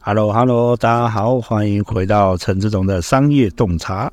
Hello，Hello，大家好，欢迎回到陈志总的商业洞察。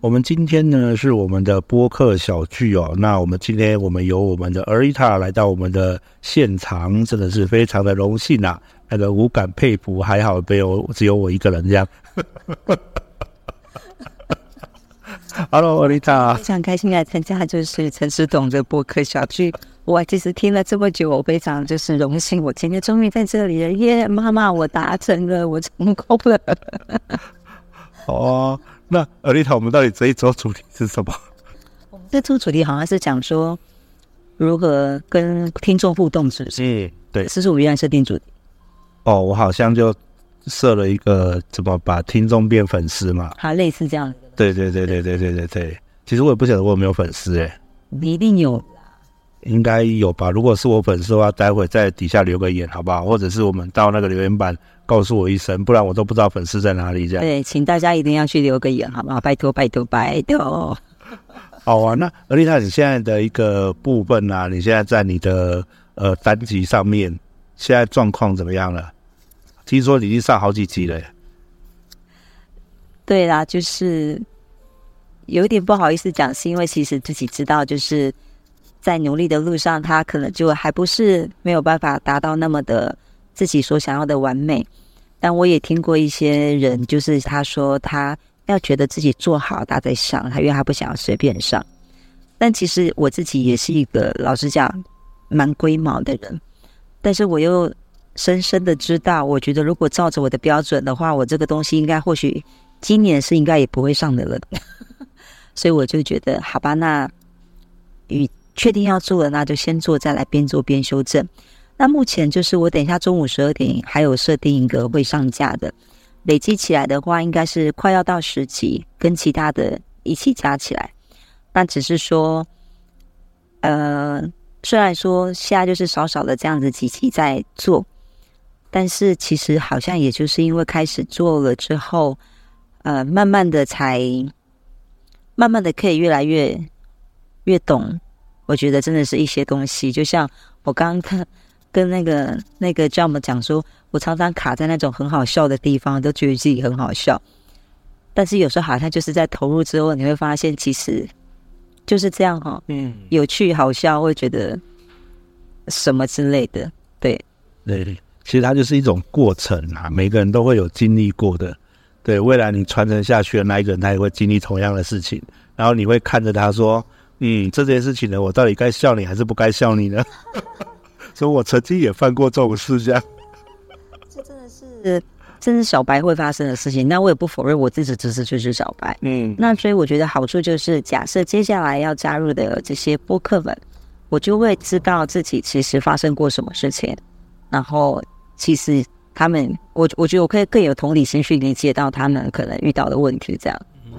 我们今天呢是我们的播客小聚哦。那我们今天我们由我们的 Arita 来到我们的现场，真的是非常的荣幸啊。那个无感佩服，还好没有只有我一个人这样。Hello，Arita，非常开心来参加，就是陈志总的播客小聚。我其实听了这么久，我非常就是荣幸，我今天终于在这里了耶！妈妈，我达成了，我成功了。哦，那 Arita，我们到底这一周主题是什么？我 们这周主题好像是讲说如何跟听众互动，是不是？嗯，对，这是我原来设定主题。哦，我好像就设了一个怎么把听众变粉丝嘛？好，类似这样的。对对对对对对对对。其实我也不晓得我有没有粉丝哎。你一定有。应该有吧？如果是我粉丝的话，待会在底下留个言，好不好？或者是我们到那个留言板告诉我一声，不然我都不知道粉丝在哪里。这样对，请大家一定要去留个言，好不好？拜托，拜托，拜托。好啊，那 Arita，你现在的一个部分啊，你现在在你的呃单集上面，现在状况怎么样了？听说你已经上好几集了。对啦，就是有点不好意思讲，是因为其实自己知道，就是。在努力的路上，他可能就还不是没有办法达到那么的自己所想要的完美。但我也听过一些人，就是他说他要觉得自己做好，他再上，他因为他不想要随便上。但其实我自己也是一个老实讲蛮龟毛的人，但是我又深深的知道，我觉得如果照着我的标准的话，我这个东西应该或许今年是应该也不会上的了。所以我就觉得好吧，那与。确定要做了，那就先做，再来边做边修正。那目前就是我等一下中午十二点还有设定一个会上架的，累积起来的话，应该是快要到十集，跟其他的一起加起来。那只是说，呃，虽然说现在就是少少的这样子几集在做，但是其实好像也就是因为开始做了之后，呃，慢慢的才，慢慢的可以越来越越懂。我觉得真的是一些东西，就像我刚刚看跟那个那个 Jump 讲说，我常常卡在那种很好笑的地方，都觉得自己很好笑。但是有时候好像就是在投入之后，你会发现其实就是这样哈、哦，嗯，有趣好笑，会觉得什么之类的，对，对，其实它就是一种过程啊，每个人都会有经历过的，对，未来你传承下去的那一个人，他也会经历同样的事情，然后你会看着他说。嗯，这件事情呢，我到底该笑你还是不该笑你呢？所以，我曾经也犯过这种事，这样。这真的是，真是小白会发生的事情。那我也不否认我自己只是就是小白。嗯，那所以我觉得好处就是，假设接下来要加入的这些播客们，我就会知道自己其实发生过什么事情，然后其实他们，我我觉得我可以更有同理心去理解到他们可能遇到的问题，这样。嗯，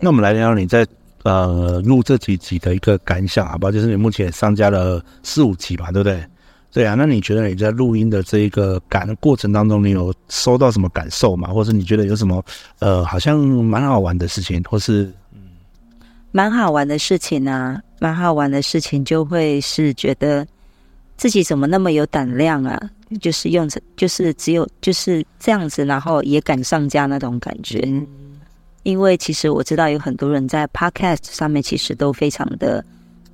那我们来聊聊你在。呃，录这几集的一个感想，好不好？就是你目前上架了四五集吧，对不对？对啊，那你觉得你在录音的这一个感过程当中，你有收到什么感受吗？或者你觉得有什么呃，好像蛮好玩的事情，或是嗯，蛮好玩的事情啊，蛮好玩的事情，就会是觉得自己怎么那么有胆量啊？就是用着，就是只有就是这样子，然后也敢上架那种感觉。嗯因为其实我知道有很多人在 Podcast 上面其实都非常的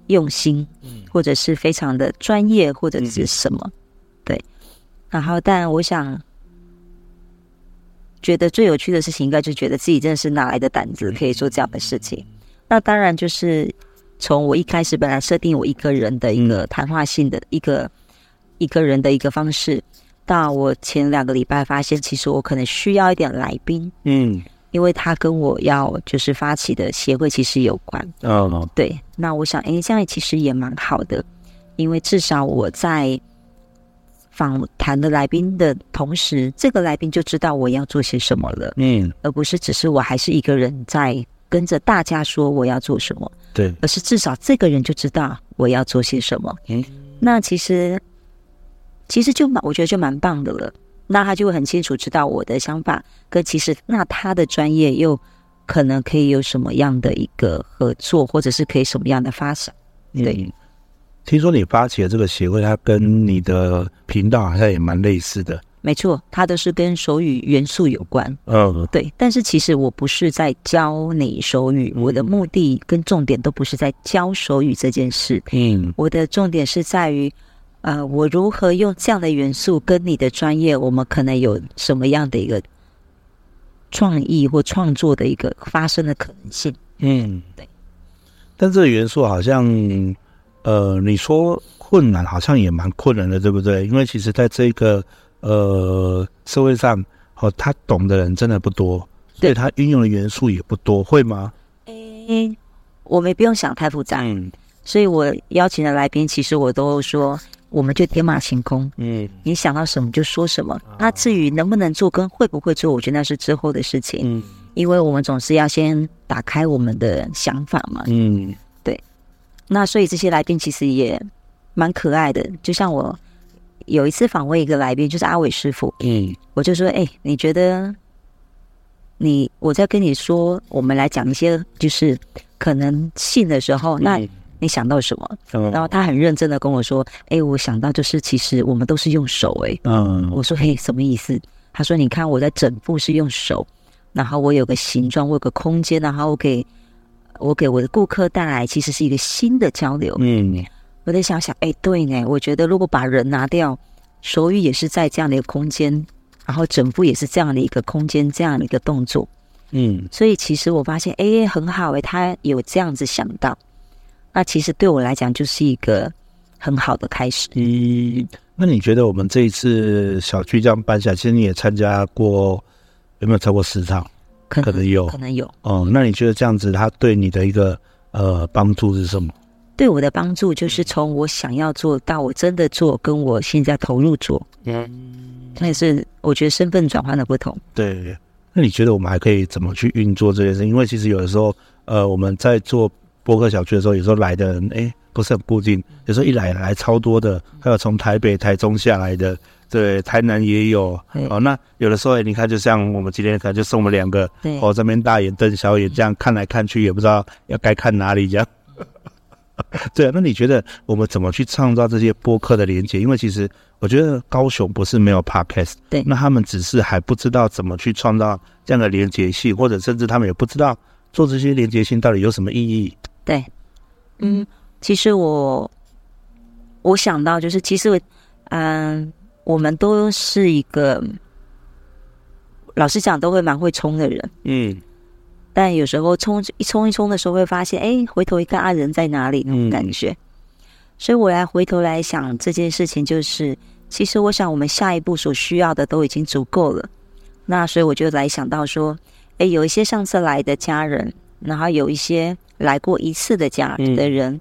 用心，嗯，或者是非常的专业，或者是什么，对。然后，但我想觉得最有趣的事情，应该就觉得自己真的是哪来的胆子可以做这样的事情。那当然就是从我一开始本来设定我一个人的一个谈话性的一个一个人的一个方式，到我前两个礼拜发现，其实我可能需要一点来宾，嗯，因为他跟我要就是发起的协会其实有关，哦，对，那我想，哎，这样其实也蛮好的，因为至少我在访谈的来宾的同时，这个来宾就知道我要做些什么了，嗯，而不是只是我还是一个人在跟着大家说我要做什么，对，而是至少这个人就知道我要做些什么，嗯，那其实。其实就蛮，我觉得就蛮棒的了。那他就会很清楚知道我的想法，跟其实那他的专业又可能可以有什么样的一个合作，或者是可以什么样的发展。对，嗯、听说你发起的这个协会，它跟你的频道好像也蛮类似的。没错，它都是跟手语元素有关。嗯，对。但是其实我不是在教你手语，我的目的跟重点都不是在教手语这件事。嗯，我的重点是在于。呃，我如何用这样的元素跟你的专业，我们可能有什么样的一个创意或创作的一个发生的可能性？嗯，对。但这个元素好像，呃，你说困难，好像也蛮困难的，对不对？因为其实在这个呃社会上，哦，他懂的人真的不多，对他运用的元素也不多，会吗？诶，我们不用想太复杂。嗯，所以我邀请的来宾，其实我都说。我们就天马行空，嗯，你想到什么就说什么。那至于能不能做跟会不会做，我觉得那是之后的事情。嗯，因为我们总是要先打开我们的想法嘛。嗯，对。那所以这些来宾其实也蛮可爱的。就像我有一次访问一个来宾，就是阿伟师傅。嗯，我就说，哎，你觉得你我在跟你说，我们来讲一些就是可能性的时候，那。你想到什么？然后他很认真的跟我说：“哎，我想到就是，其实我们都是用手。”哎，嗯，我说：“嘿，什么意思？”他说：“你看我在整部是用手，然后我有个形状，我有个空间，然后我给我给我的顾客带来其实是一个新的交流。”嗯，我在想想，哎，对呢，我觉得如果把人拿掉，手语也是在这样的一个空间，然后整部也是这样的一个空间，这样的一个动作。嗯，所以其实我发现，哎，很好哎，他有这样子想到。那其实对我来讲就是一个很好的开始。嗯，那你觉得我们这一次小区这样办下来，其实你也参加过，有没有超过十场？可能，可能有，可能有。哦，那你觉得这样子，它对你的一个呃帮助是什么？对我的帮助就是从我想要做到我真的做，跟我现在投入做。嗯，但是我觉得身份转换的不同。对，那你觉得我们还可以怎么去运作这件事？因为其实有的时候，呃，我们在做。播客小区的时候，有时候来的人哎不是很固定，有时候一来来超多的，还有从台北、台中下来的，对，台南也有。哦，那有的时候你看，就像我们今天可能就送我们两个，哦，这边大眼瞪小眼，这样看来看去也不知道要该看哪里，这样。对啊，那你觉得我们怎么去创造这些播客的连接？因为其实我觉得高雄不是没有 podcast，对，那他们只是还不知道怎么去创造这样的连接性，或者甚至他们也不知道做这些连接性到底有什么意义。对，嗯，其实我我想到就是，其实，嗯、呃，我们都是一个，老实讲，都会蛮会冲的人，嗯，但有时候冲一冲一冲的时候，会发现，哎，回头一看，啊，人在哪里那种感觉，嗯、所以我来回头来想这件事情，就是，其实我想，我们下一步所需要的都已经足够了，那所以我就来想到说，哎，有一些上次来的家人，然后有一些。来过一次的家的人，嗯、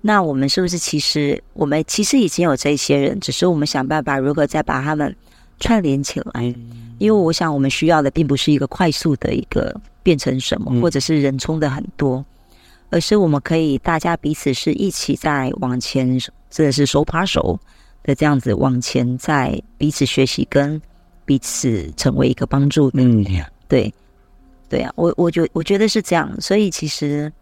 那我们是不是其实我们其实已经有这些人，只是我们想办法如何再把他们串联起来？嗯、因为我想我们需要的并不是一个快速的一个变成什么，嗯、或者是人冲的很多，而是我们可以大家彼此是一起在往前，真的是手把手的这样子往前，在彼此学习跟彼此成为一个帮助的。嗯，对，对啊，我我觉我觉得是这样，所以其实。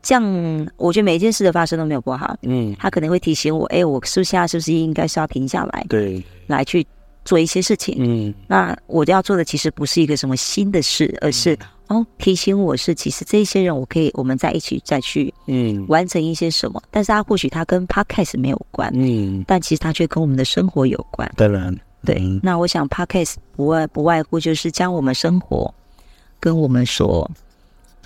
这样，我觉得每一件事的发生都没有不好。嗯，他可能会提醒我，哎，我是不是现在是不是应该是要停下来？对，来去做一些事情。嗯，那我要做的其实不是一个什么新的事，而是、嗯、哦，提醒我是其实这些人，我可以我们在一起再去嗯完成一些什么。嗯、但是他或许他跟 Podcast 没有关，嗯，但其实他却跟我们的生活有关。当然，对。嗯、那我想 Podcast 不外不外乎就是将我们生活跟我们所。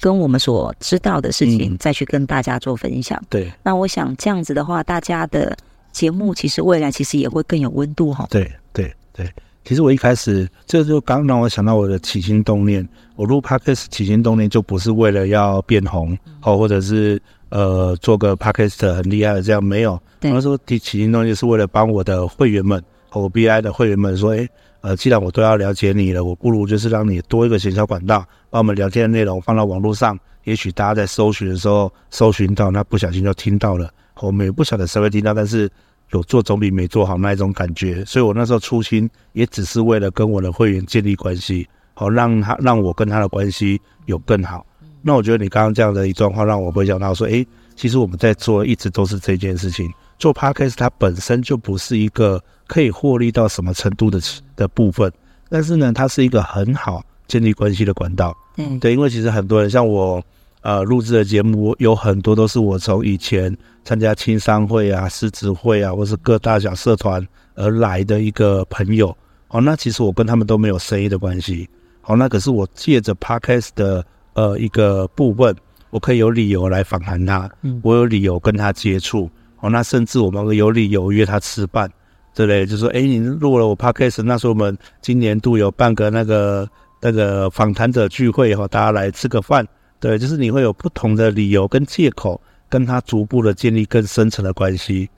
跟我们所知道的事情，再去跟大家做分享。对，那我想这样子的话，大家的节目其实未来其实也会更有温度哈。对对对，其实我一开始这就刚让我想到我的起心动念，我录 Podcast 起心动念就不是为了要变红，好、嗯、或者是呃做个 Podcast 很厉害的这样没有，那时候起起心动念是为了帮我的会员们和我 BI 的会员们说，哎呃，既然我都要了解你了，我不如就是让你多一个行销管道，把我们聊天的内容放到网络上，也许大家在搜寻的时候搜寻到，那不小心就听到了。我们也不晓得谁会听到，但是有做总比没做好那一种感觉。所以我那时候初心也只是为了跟我的会员建立关系，好让他让我跟他的关系有更好。那我觉得你刚刚这样的一段话，让我会想到说，诶，其实我们在做一直都是这件事情。做 Podcast 它本身就不是一个可以获利到什么程度的的部分，但是呢，它是一个很好建立关系的管道。嗯，对，因为其实很多人像我。呃，录制的节目有很多都是我从以前参加青商会啊、狮子会啊，或是各大小社团而来的一个朋友。哦，那其实我跟他们都没有生意的关系。好，那可是我借着 Podcast 的呃一个部分，我可以有理由来访谈他，我有理由跟他接触。好，那甚至我们有理由约他吃饭，对不对？就说，哎，你录了我 Podcast，那时候我们今年度有办个那个那个访谈者聚会，哈，大家来吃个饭。对，就是你会有不同的理由跟借口，跟他逐步的建立更深层的关系，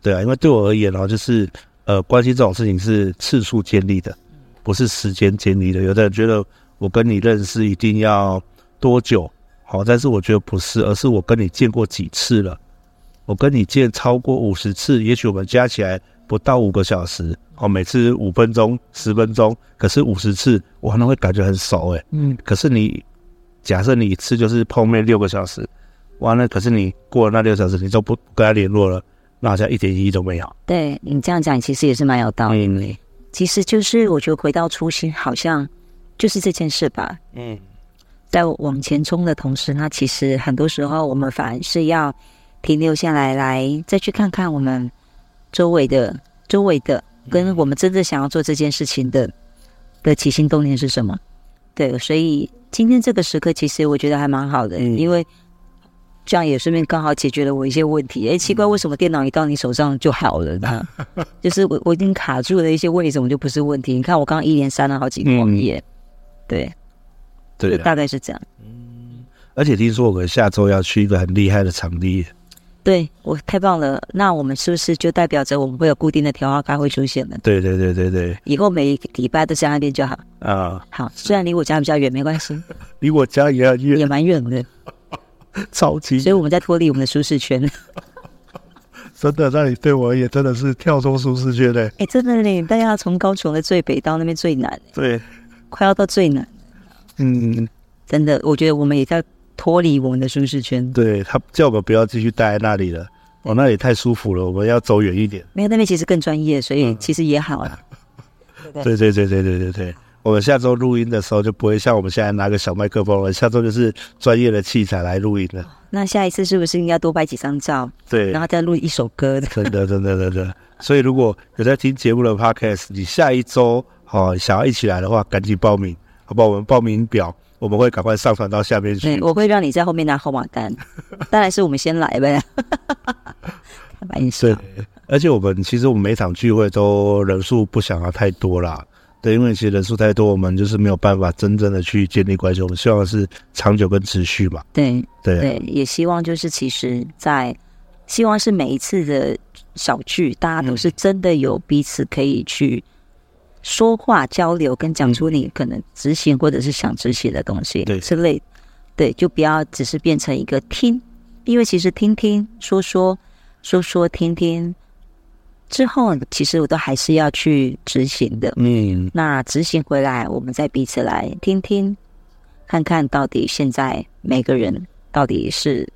对啊，因为对我而言哦，就是呃，关系这种事情是次数建立的，不是时间建立的。有的人觉得我跟你认识一定要多久，好，但是我觉得不是，而是我跟你见过几次了，我跟你见超过五十次，也许我们加起来不到五个小时，哦，每次五分钟、十分钟，可是五十次我可能会感觉很熟，诶，嗯，可是你。假设你一次就是碰面六个小时，完了，可是你过了那六个小时，你都不跟他联络了，那好像一点意义都没有。对，你这样讲，其实也是蛮有道理。嗯，其实就是我觉得回到初心，好像就是这件事吧。嗯，在往前冲的同时，那其实很多时候我们反而是要停留下来，来再去看看我们周围的、周围的，跟我们真正想要做这件事情的的起心动念是什么。对，所以。今天这个时刻，其实我觉得还蛮好的，嗯、因为这样也顺便刚好解决了我一些问题。哎，奇怪，为什么电脑一到你手上就好了呢？就是我我已经卡住了一些，为什么就不是问题？你看我刚刚一连删了好几个网页，嗯、对，对，大概是这样。嗯，而且听说我们下周要去一个很厉害的场地。对，我太棒了！那我们是不是就代表着我们会有固定的调花咖会出现了？对对对对对，以后每一个礼拜都在那边就好啊。好，虽然离我家比较远，没关系。离我家也远，也蛮远的，超级。所以我们在脱离我们的舒适圈。真的，那你对我而言真的是跳出舒适圈嘞。哎，真的嘞，大家要从高雄的最北到那边最南，对，快要到最南。嗯，真的，我觉得我们也在。脱离我们的舒适圈。对他叫我们不要继续待在那里了，哦，那也太舒服了，我们要走远一点。没有，那边其实更专业，所以其实也好啊。嗯、对对对对对对对，我们下周录音的时候就不会像我们现在拿个小麦克风了，下周就是专业的器材来录音了。那下一次是不是应该多拍几张照？对，然后再录一首歌。真的，真的，真的。所以如果有在听节目的 podcast，你下一周哦想要一起来的话，赶紧报名，好不好？我们报名表。我们会赶快上传到下面去。对，我会让你在后面拿号码单。当然是我们先来呗。开玩笑。对，而且我们其实我们每场聚会都人数不想要太多啦。对，因为其实人数太多，我们就是没有办法真正的去建立关系。我们希望是长久跟持续嘛。对对对，也希望就是其实在希望是每一次的小聚，大家都是真的有彼此可以去。说话交流跟讲出你可能执行或者是想执行的东西，对之类，对，就不要只是变成一个听，因为其实听听说说说说听听之后，其实我都还是要去执行的。嗯，那执行回来，我们再彼此来听听，看看到底现在每个人到底是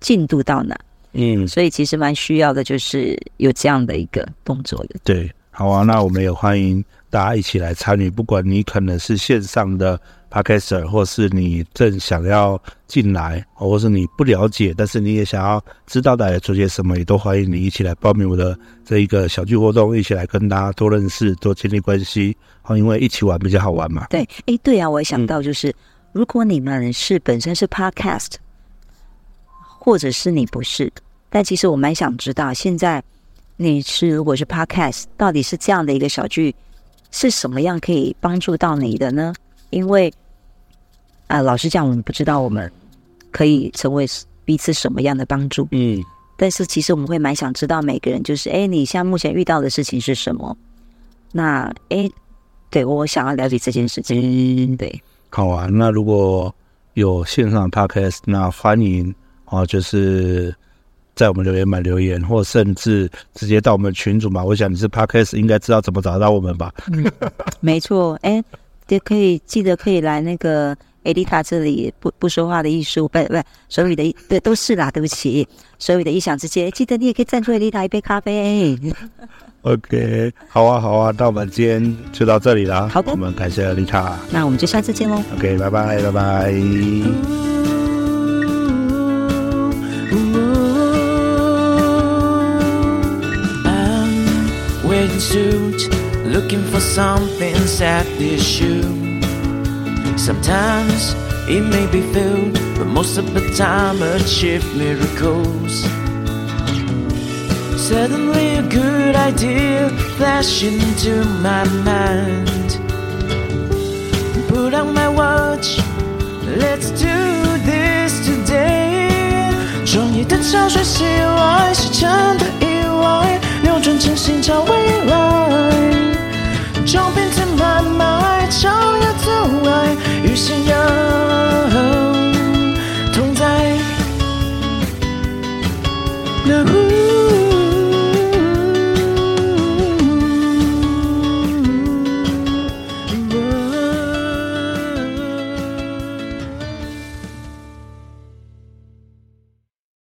进度到哪。嗯，所以其实蛮需要的，就是有这样的一个动作的。对。好啊，那我们也欢迎大家一起来参与。不管你可能是线上的 Podcaster，或是你正想要进来，或是你不了解，但是你也想要知道大家做些什么，也都欢迎你一起来报名我的这一个小聚活动，一起来跟大家多认识、多建立关系。好，因为一起玩比较好玩嘛。对，哎，对啊，我也想到就是，如果你们是本身是 Podcast，或者是你不是，但其实我蛮想知道现在。你是如果是 Podcast，到底是这样的一个小剧，是什么样可以帮助到你的呢？因为啊、呃，老实讲，我们不知道我们可以成为彼此什么样的帮助。嗯，但是其实我们会蛮想知道每个人，就是哎，你现在目前遇到的事情是什么？那哎，对，我想要了解这件事情。对，好啊。那如果有线上 Podcast，那欢迎啊，就是。在我们留言板留言，或甚至直接到我们群组嘛。我想你是 Podcast，应该知道怎么找到我们吧？嗯，没错。哎，也可以记得可以来那个艾丽塔这里不不说话的艺术，不不手语的，对，都是啦。对不起，手语的异想之间，记得你也可以赞助艾丽塔一杯咖啡。OK，好啊，好啊，那我们今天就到这里了。好的，我们感谢艾丽塔。那我们就下次见喽。OK，拜拜，拜拜。wearing suit, looking for something's at this shoe. Sometimes it may be filled, but most of the time achieve miracles. Suddenly a good idea flashed into my mind. Put on my watch, let's do this today. 创意的潮水